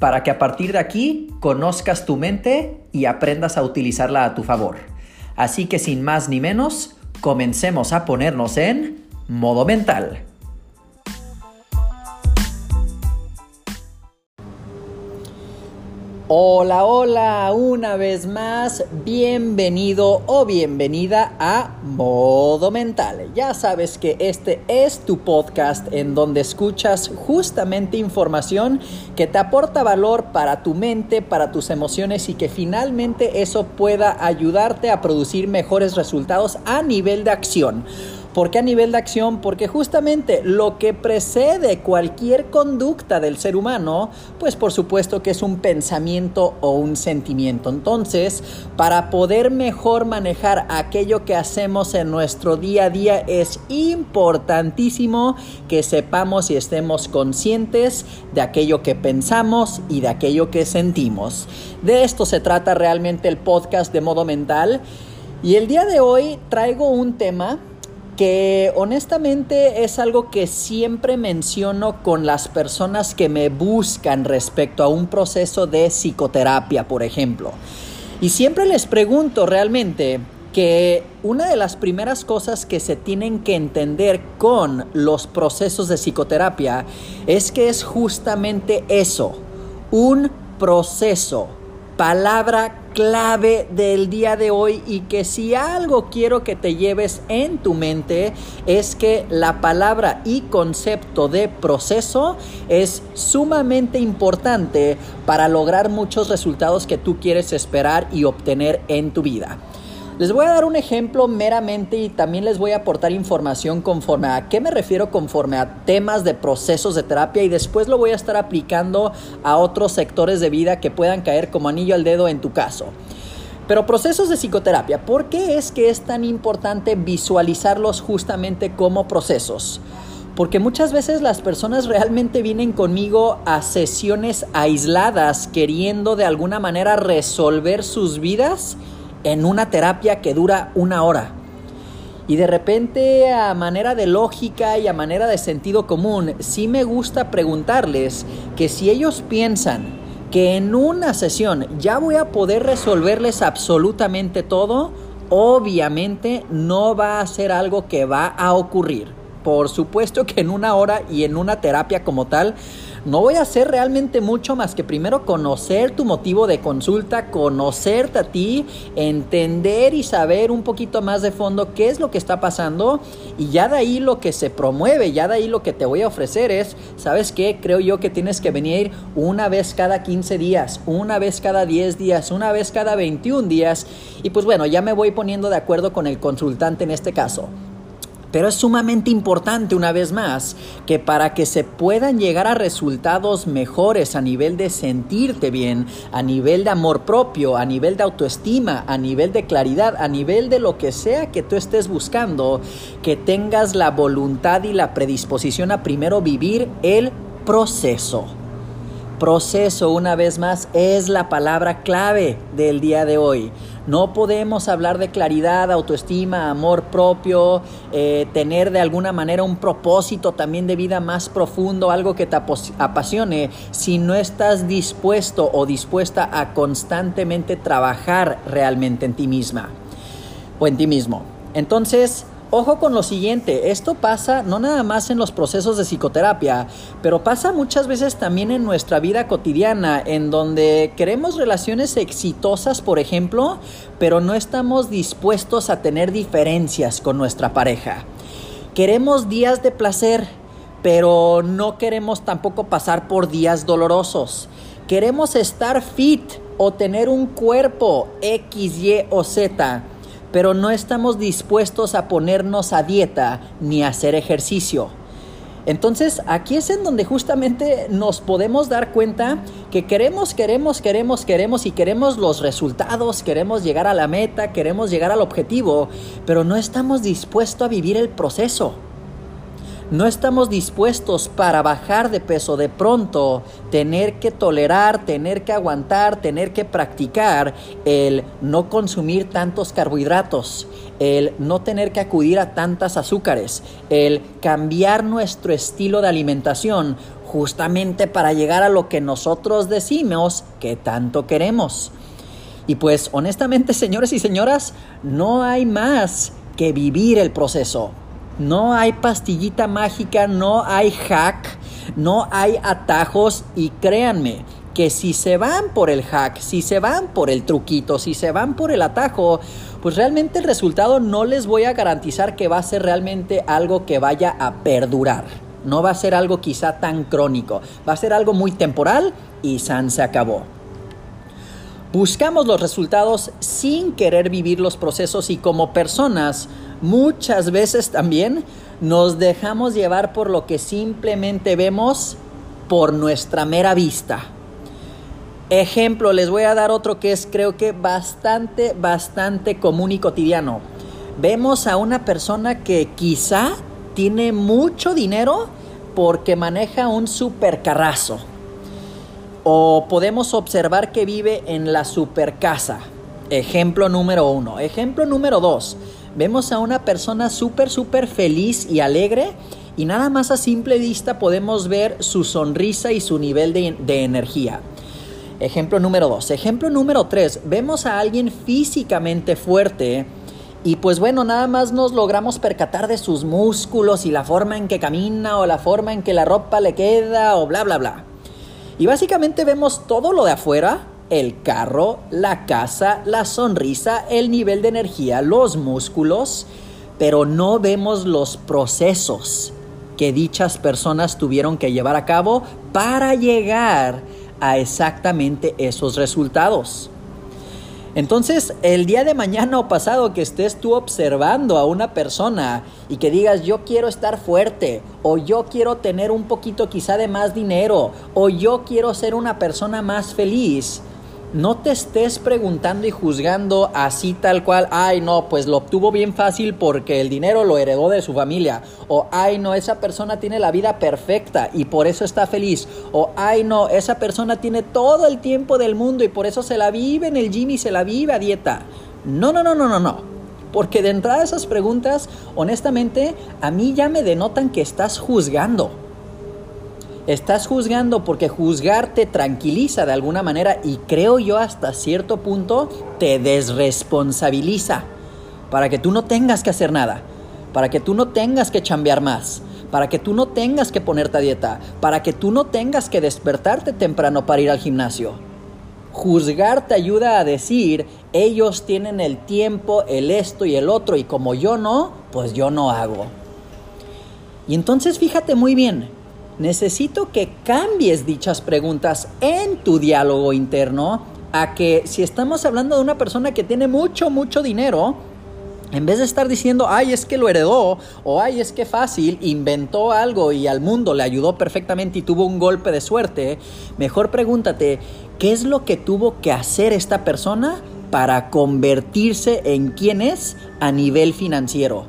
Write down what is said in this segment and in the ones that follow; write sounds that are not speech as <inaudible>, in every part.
para que a partir de aquí conozcas tu mente y aprendas a utilizarla a tu favor. Así que sin más ni menos, comencemos a ponernos en modo mental. Hola, hola, una vez más, bienvenido o bienvenida a Modo Mental. Ya sabes que este es tu podcast en donde escuchas justamente información que te aporta valor para tu mente, para tus emociones y que finalmente eso pueda ayudarte a producir mejores resultados a nivel de acción. ¿Por qué a nivel de acción? Porque justamente lo que precede cualquier conducta del ser humano, pues por supuesto que es un pensamiento o un sentimiento. Entonces, para poder mejor manejar aquello que hacemos en nuestro día a día, es importantísimo que sepamos y estemos conscientes de aquello que pensamos y de aquello que sentimos. De esto se trata realmente el podcast de modo mental. Y el día de hoy traigo un tema que honestamente es algo que siempre menciono con las personas que me buscan respecto a un proceso de psicoterapia, por ejemplo. Y siempre les pregunto realmente que una de las primeras cosas que se tienen que entender con los procesos de psicoterapia es que es justamente eso, un proceso palabra clave del día de hoy y que si algo quiero que te lleves en tu mente es que la palabra y concepto de proceso es sumamente importante para lograr muchos resultados que tú quieres esperar y obtener en tu vida. Les voy a dar un ejemplo meramente y también les voy a aportar información conforme a qué me refiero conforme a temas de procesos de terapia y después lo voy a estar aplicando a otros sectores de vida que puedan caer como anillo al dedo en tu caso. Pero procesos de psicoterapia, ¿por qué es que es tan importante visualizarlos justamente como procesos? Porque muchas veces las personas realmente vienen conmigo a sesiones aisladas queriendo de alguna manera resolver sus vidas en una terapia que dura una hora. Y de repente, a manera de lógica y a manera de sentido común, sí me gusta preguntarles que si ellos piensan que en una sesión ya voy a poder resolverles absolutamente todo, obviamente no va a ser algo que va a ocurrir. Por supuesto que en una hora y en una terapia como tal, no voy a hacer realmente mucho más que primero conocer tu motivo de consulta, conocerte a ti, entender y saber un poquito más de fondo qué es lo que está pasando y ya de ahí lo que se promueve, ya de ahí lo que te voy a ofrecer es, ¿sabes qué? Creo yo que tienes que venir una vez cada 15 días, una vez cada 10 días, una vez cada 21 días y pues bueno, ya me voy poniendo de acuerdo con el consultante en este caso. Pero es sumamente importante, una vez más, que para que se puedan llegar a resultados mejores a nivel de sentirte bien, a nivel de amor propio, a nivel de autoestima, a nivel de claridad, a nivel de lo que sea que tú estés buscando, que tengas la voluntad y la predisposición a primero vivir el proceso. Proceso, una vez más, es la palabra clave del día de hoy. No podemos hablar de claridad, autoestima, amor propio, eh, tener de alguna manera un propósito también de vida más profundo, algo que te apasione, si no estás dispuesto o dispuesta a constantemente trabajar realmente en ti misma o en ti mismo. Entonces, Ojo con lo siguiente, esto pasa no nada más en los procesos de psicoterapia, pero pasa muchas veces también en nuestra vida cotidiana, en donde queremos relaciones exitosas, por ejemplo, pero no estamos dispuestos a tener diferencias con nuestra pareja. Queremos días de placer, pero no queremos tampoco pasar por días dolorosos. Queremos estar fit o tener un cuerpo X, Y o Z pero no estamos dispuestos a ponernos a dieta ni a hacer ejercicio. Entonces aquí es en donde justamente nos podemos dar cuenta que queremos, queremos, queremos, queremos y queremos los resultados, queremos llegar a la meta, queremos llegar al objetivo, pero no estamos dispuestos a vivir el proceso no estamos dispuestos para bajar de peso de pronto, tener que tolerar, tener que aguantar, tener que practicar el no consumir tantos carbohidratos, el no tener que acudir a tantas azúcares, el cambiar nuestro estilo de alimentación justamente para llegar a lo que nosotros decimos que tanto queremos. Y pues honestamente, <laughs> señores y señoras, no hay más que vivir el proceso. No hay pastillita mágica, no hay hack, no hay atajos y créanme que si se van por el hack, si se van por el truquito, si se van por el atajo, pues realmente el resultado no les voy a garantizar que va a ser realmente algo que vaya a perdurar. No va a ser algo quizá tan crónico, va a ser algo muy temporal y San se acabó. Buscamos los resultados sin querer vivir los procesos y como personas muchas veces también nos dejamos llevar por lo que simplemente vemos por nuestra mera vista. Ejemplo, les voy a dar otro que es creo que bastante, bastante común y cotidiano. Vemos a una persona que quizá tiene mucho dinero porque maneja un supercarrazo. O podemos observar que vive en la supercasa. Ejemplo número uno. Ejemplo número dos vemos a una persona súper, súper feliz y alegre y nada más a simple vista podemos ver su sonrisa y su nivel de, energía. Ejemplo número dos. Ejemplo número tres. Vemos a alguien físicamente fuerte y pues bueno, nada más nos logramos percatar de sus músculos y la forma en que camina o la forma en que la ropa le queda o bla, bla, bla. Y básicamente vemos todo lo de afuera el carro, la casa, la sonrisa, el nivel de energía, los músculos, pero no vemos los procesos que dichas personas tuvieron que llevar a cabo para llegar a exactamente esos resultados. Entonces, el día de mañana o pasado que estés tú observando a una persona y que digas yo quiero estar fuerte o yo quiero tener un poquito quizá de más dinero o yo quiero ser una persona más feliz, no te estés preguntando y juzgando así tal cual, ay no, pues lo obtuvo bien fácil porque el dinero lo heredó de su familia, o ay no, esa persona tiene la vida perfecta y por eso está feliz, o ay no, esa persona tiene todo el tiempo del mundo y por eso se la vive en el gym y se la vive a dieta. No, no, no, no, no, no. Porque de entrada esas preguntas, honestamente, a mí ya me denotan que estás juzgando. Estás juzgando porque juzgar te tranquiliza de alguna manera y creo yo hasta cierto punto te desresponsabiliza para que tú no tengas que hacer nada, para que tú no tengas que chambear más, para que tú no tengas que ponerte a dieta, para que tú no tengas que despertarte temprano para ir al gimnasio. Juzgar te ayuda a decir, ellos tienen el tiempo, el esto y el otro, y como yo no, pues yo no hago. Y entonces fíjate muy bien, necesito que cambies dichas preguntas en tu diálogo interno a que si estamos hablando de una persona que tiene mucho, mucho dinero, en vez de estar diciendo, ay, es que lo heredó, o ay, es que fácil, inventó algo y al mundo le ayudó perfectamente y tuvo un golpe de suerte, mejor pregúntate, ¿qué es lo que tuvo que hacer esta persona para convertirse en quien es a nivel financiero?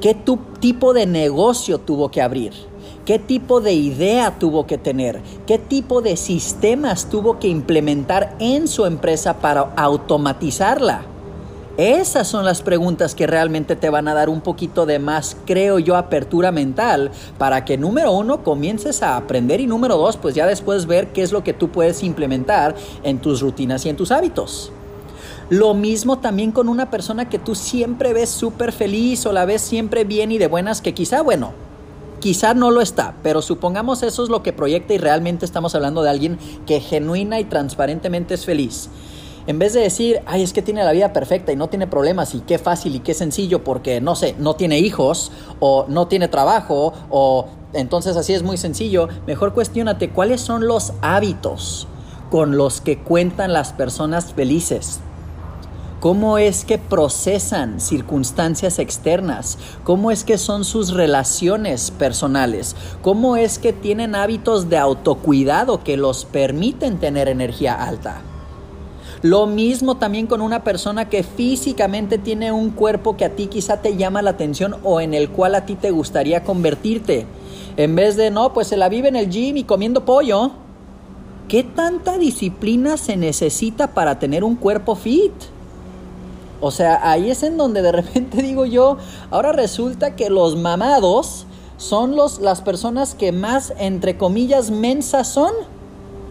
¿Qué tipo de negocio tuvo que abrir? Qué tipo de idea tuvo que tener, qué tipo de sistemas tuvo que implementar en su empresa para automatizarla. Esas son las preguntas que realmente te van a dar un poquito de más, creo yo, apertura mental para que número uno comiences a aprender y número dos, pues ya después ver qué es lo que tú puedes implementar en tus rutinas y en tus hábitos. Lo mismo también con una persona que tú siempre ves súper feliz o la ves siempre bien y de buenas, que quizá, bueno, Quizá no lo está, pero supongamos eso es lo que proyecta y realmente estamos hablando de alguien que genuina y transparentemente es feliz. En vez de decir, ay, es que tiene la vida perfecta y no tiene problemas y qué fácil y qué sencillo porque, no sé, no tiene hijos o no tiene trabajo o entonces así es muy sencillo, mejor cuestionate cuáles son los hábitos con los que cuentan las personas felices. Cómo es que procesan circunstancias externas, cómo es que son sus relaciones personales, cómo es que tienen hábitos de autocuidado que los permiten tener energía alta. Lo mismo también con una persona que físicamente tiene un cuerpo que a ti quizá te llama la atención o en el cual a ti te gustaría convertirte. En vez de, no, pues se la vive en el gym y comiendo pollo. ¿Qué tanta disciplina se necesita para tener un cuerpo fit? O sea, ahí es en donde de repente <laughs> digo yo, ahora resulta que los mamados son los, las personas que más, entre comillas, mensas son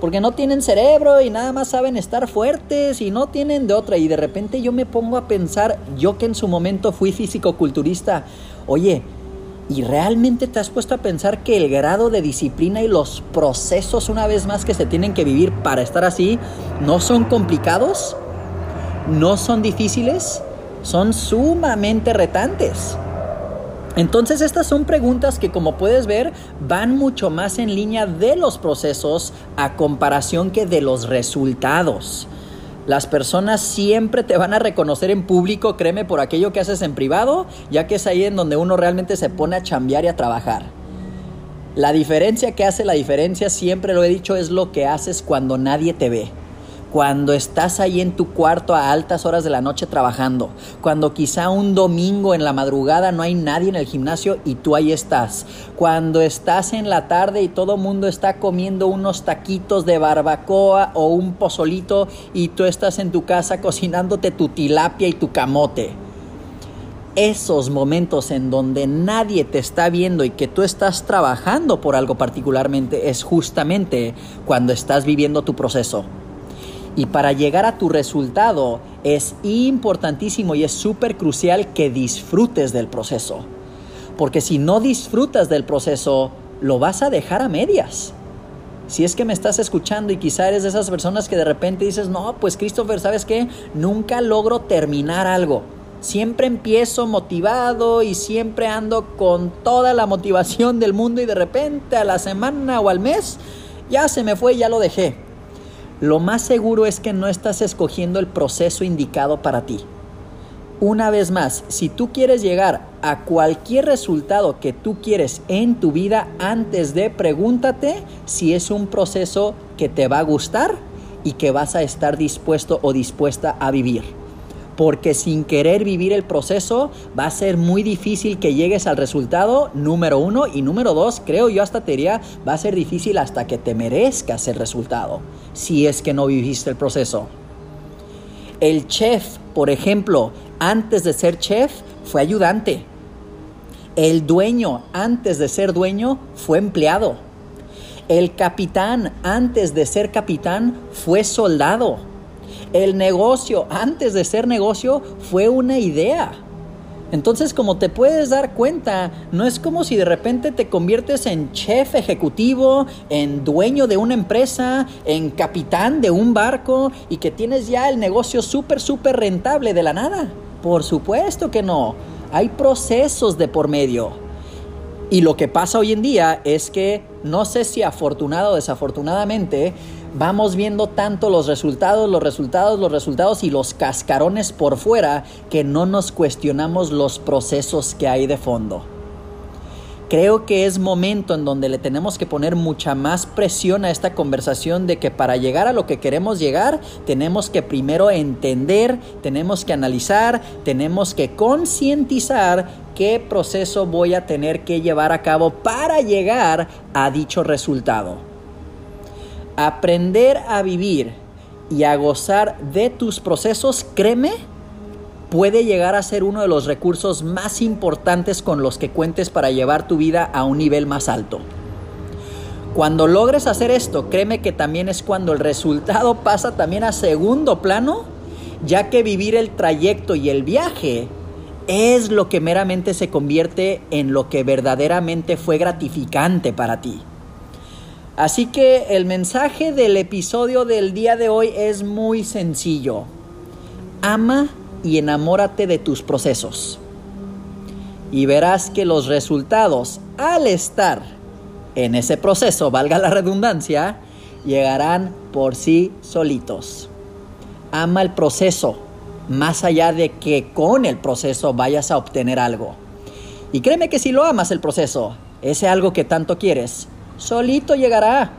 porque no tienen cerebro y nada más saben estar fuertes y no tienen de otra. Y de repente yo me pongo a pensar, yo que en su momento fui físico-culturista, oye, ¿y realmente te has puesto a pensar que el grado de disciplina y los procesos una vez más que se tienen que vivir para estar así no son complicados? ¿No son difíciles? Son sumamente retantes. Entonces estas son preguntas que como puedes ver van mucho más en línea de los procesos a comparación que de los resultados. Las personas siempre te van a reconocer en público, créeme, por aquello que haces en privado, ya que es ahí en donde uno realmente se pone a chambear y a trabajar. La diferencia que hace la diferencia, siempre lo he dicho, es lo que haces cuando nadie te ve cuando estás ahí en tu cuarto a altas horas de la noche trabajando, cuando quizá un domingo en la madrugada no hay nadie en el gimnasio y tú ahí estás, cuando estás en la tarde y todo mundo está comiendo unos taquitos de barbacoa o un pozolito y tú estás en tu casa cocinándote tu tilapia y tu camote. Esos momentos en donde nadie te está viendo y que tú estás trabajando por algo particularmente es justamente cuando estás viviendo tu proceso y para llegar a tu resultado es importantísimo y es súper crucial que disfrutes del proceso. Porque si no disfrutas del proceso, lo vas a dejar a medias. Si es que me estás escuchando y quizá eres de esas personas que de repente dices, no, pues Christopher, ¿sabes qué? Nunca logro terminar algo. Siempre empiezo motivado y siempre ando con toda la motivación del mundo y de repente a la semana o al mes ya se me fue y ya lo dejé lo más seguro es que no estás escogiendo el proceso indicado para ti. Una vez más, si tú quieres llegar a cualquier resultado que tú quieres en tu vida, antes de pregúntate si es un proceso que te va a gustar y que vas a estar dispuesto o dispuesta a vivir porque sin querer vivir el proceso va a ser muy difícil que llegues al resultado número uno y número dos, creo yo hasta te diría, va a ser difícil hasta que te merezcas el resultado, si es que no viviste el proceso. El chef, por ejemplo, antes de ser chef, fue ayudante. El dueño, antes de ser dueño, fue empleado. El capitán, antes de ser capitán, fue soldado. El negocio, antes de ser negocio, fue una idea. Entonces, como te puedes dar cuenta, no es como si de repente te conviertes en chef ejecutivo, en dueño de una empresa, en capitán de un barco y que tienes ya el negocio súper, súper rentable de la nada. Por supuesto que no. Hay procesos de por medio. Y lo que pasa hoy en día es que, no sé si afortunado o desafortunadamente, vamos viendo tanto los resultados, los resultados, los resultados y los cascarones por fuera que no nos cuestionamos los procesos que hay de fondo. Creo que es momento en donde le tenemos que poner mucha más presión a esta conversación de que para llegar a lo que queremos llegar tenemos que primero entender, tenemos que analizar, tenemos que concientizar qué proceso voy a tener que llevar a cabo para llegar a dicho resultado. Aprender a vivir y a gozar de tus procesos, créeme, puede llegar a ser uno de los recursos más importantes con los que cuentes para llevar tu vida a un nivel más alto. Cuando logres hacer esto, créeme que también es cuando el resultado <laughs> pasa también a segundo plano, ya que vivir el trayecto y el viaje es lo que meramente se convierte en lo que verdaderamente fue gratificante para ti. Así que el mensaje del episodio del día de hoy es muy sencillo. Ama y enamórate de tus procesos. Y verás que los resultados, al estar en ese proceso, valga la redundancia, llegarán por sí solitos. Ama el proceso, más allá de que con el proceso vayas a obtener algo. Y créeme que si lo amas el proceso, ese algo que tanto quieres, solito llegará.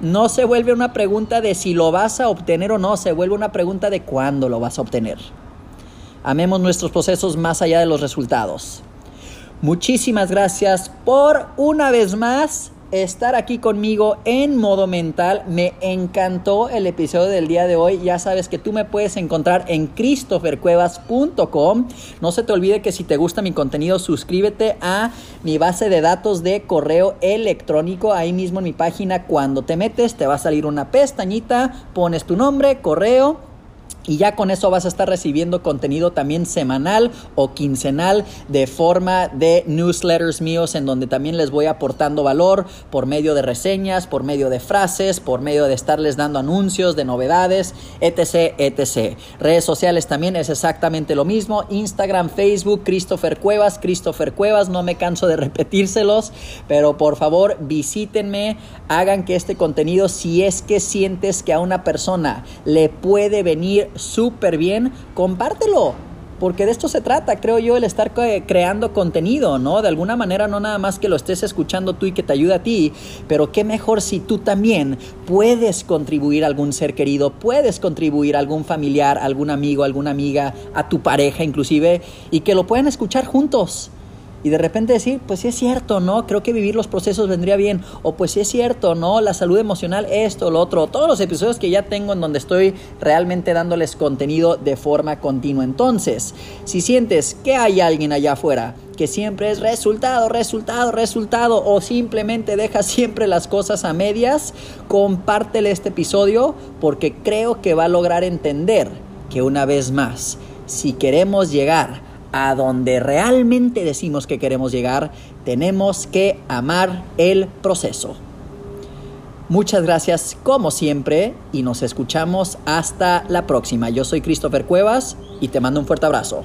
No se vuelve una pregunta de si lo vas a obtener o no, se vuelve una pregunta de cuándo lo vas a obtener. Amemos nuestros procesos más allá de los resultados. Muchísimas gracias por una vez más estar aquí conmigo en modo mental. Me encantó el episodio del día de hoy. Ya sabes que tú me puedes encontrar en christophercuevas.com. No se te olvide que si te gusta mi contenido, suscríbete a mi base de datos de correo electrónico. Ahí mismo en mi página, cuando te metes, te va a salir una pestañita, pones tu nombre, correo y ya con eso vas a estar recibiendo contenido también semanal o quincenal de forma de newsletters míos en donde también les voy aportando valor por medio de reseñas, por medio de frases, por medio de estarles dando anuncios de novedades, etc, etc. Redes sociales también es exactamente lo mismo. Instagram, Facebook, Christopher Cuevas, Christopher Cuevas, no me canso de <laughs> repetírselos, pero por favor visítenme, hagan que este contenido, si es que sientes que a una persona le puede venir súper bien, compártelo. Porque de esto se trata, creo yo, el estar creando contenido, ¿no? De alguna manera, no nada más que lo estés escuchando tú y que te ayude a ti, pero qué mejor si tú también puedes contribuir a algún ser querido, puedes contribuir a algún familiar, algún amigo, alguna amiga, a tu pareja inclusive, y que lo puedan escuchar juntos y de repente decir, pues sí es cierto, ¿no? Creo que vivir los procesos vendría bien. O pues sí es cierto, ¿no? La salud emocional, esto, lo otro. Todos los episodios que ya tengo en donde estoy realmente dándoles contenido de forma continua. Entonces, si sientes que hay alguien allá afuera que siempre es resultado, resultado, resultado, o simplemente deja siempre las cosas a medias, compártele este episodio porque creo que va a lograr entender que una vez más, si queremos llegar a donde realmente decimos que queremos llegar, tenemos que amar el proceso. Muchas gracias como siempre y nos escuchamos hasta la próxima. Yo soy Christopher Cuevas y te mando un fuerte abrazo.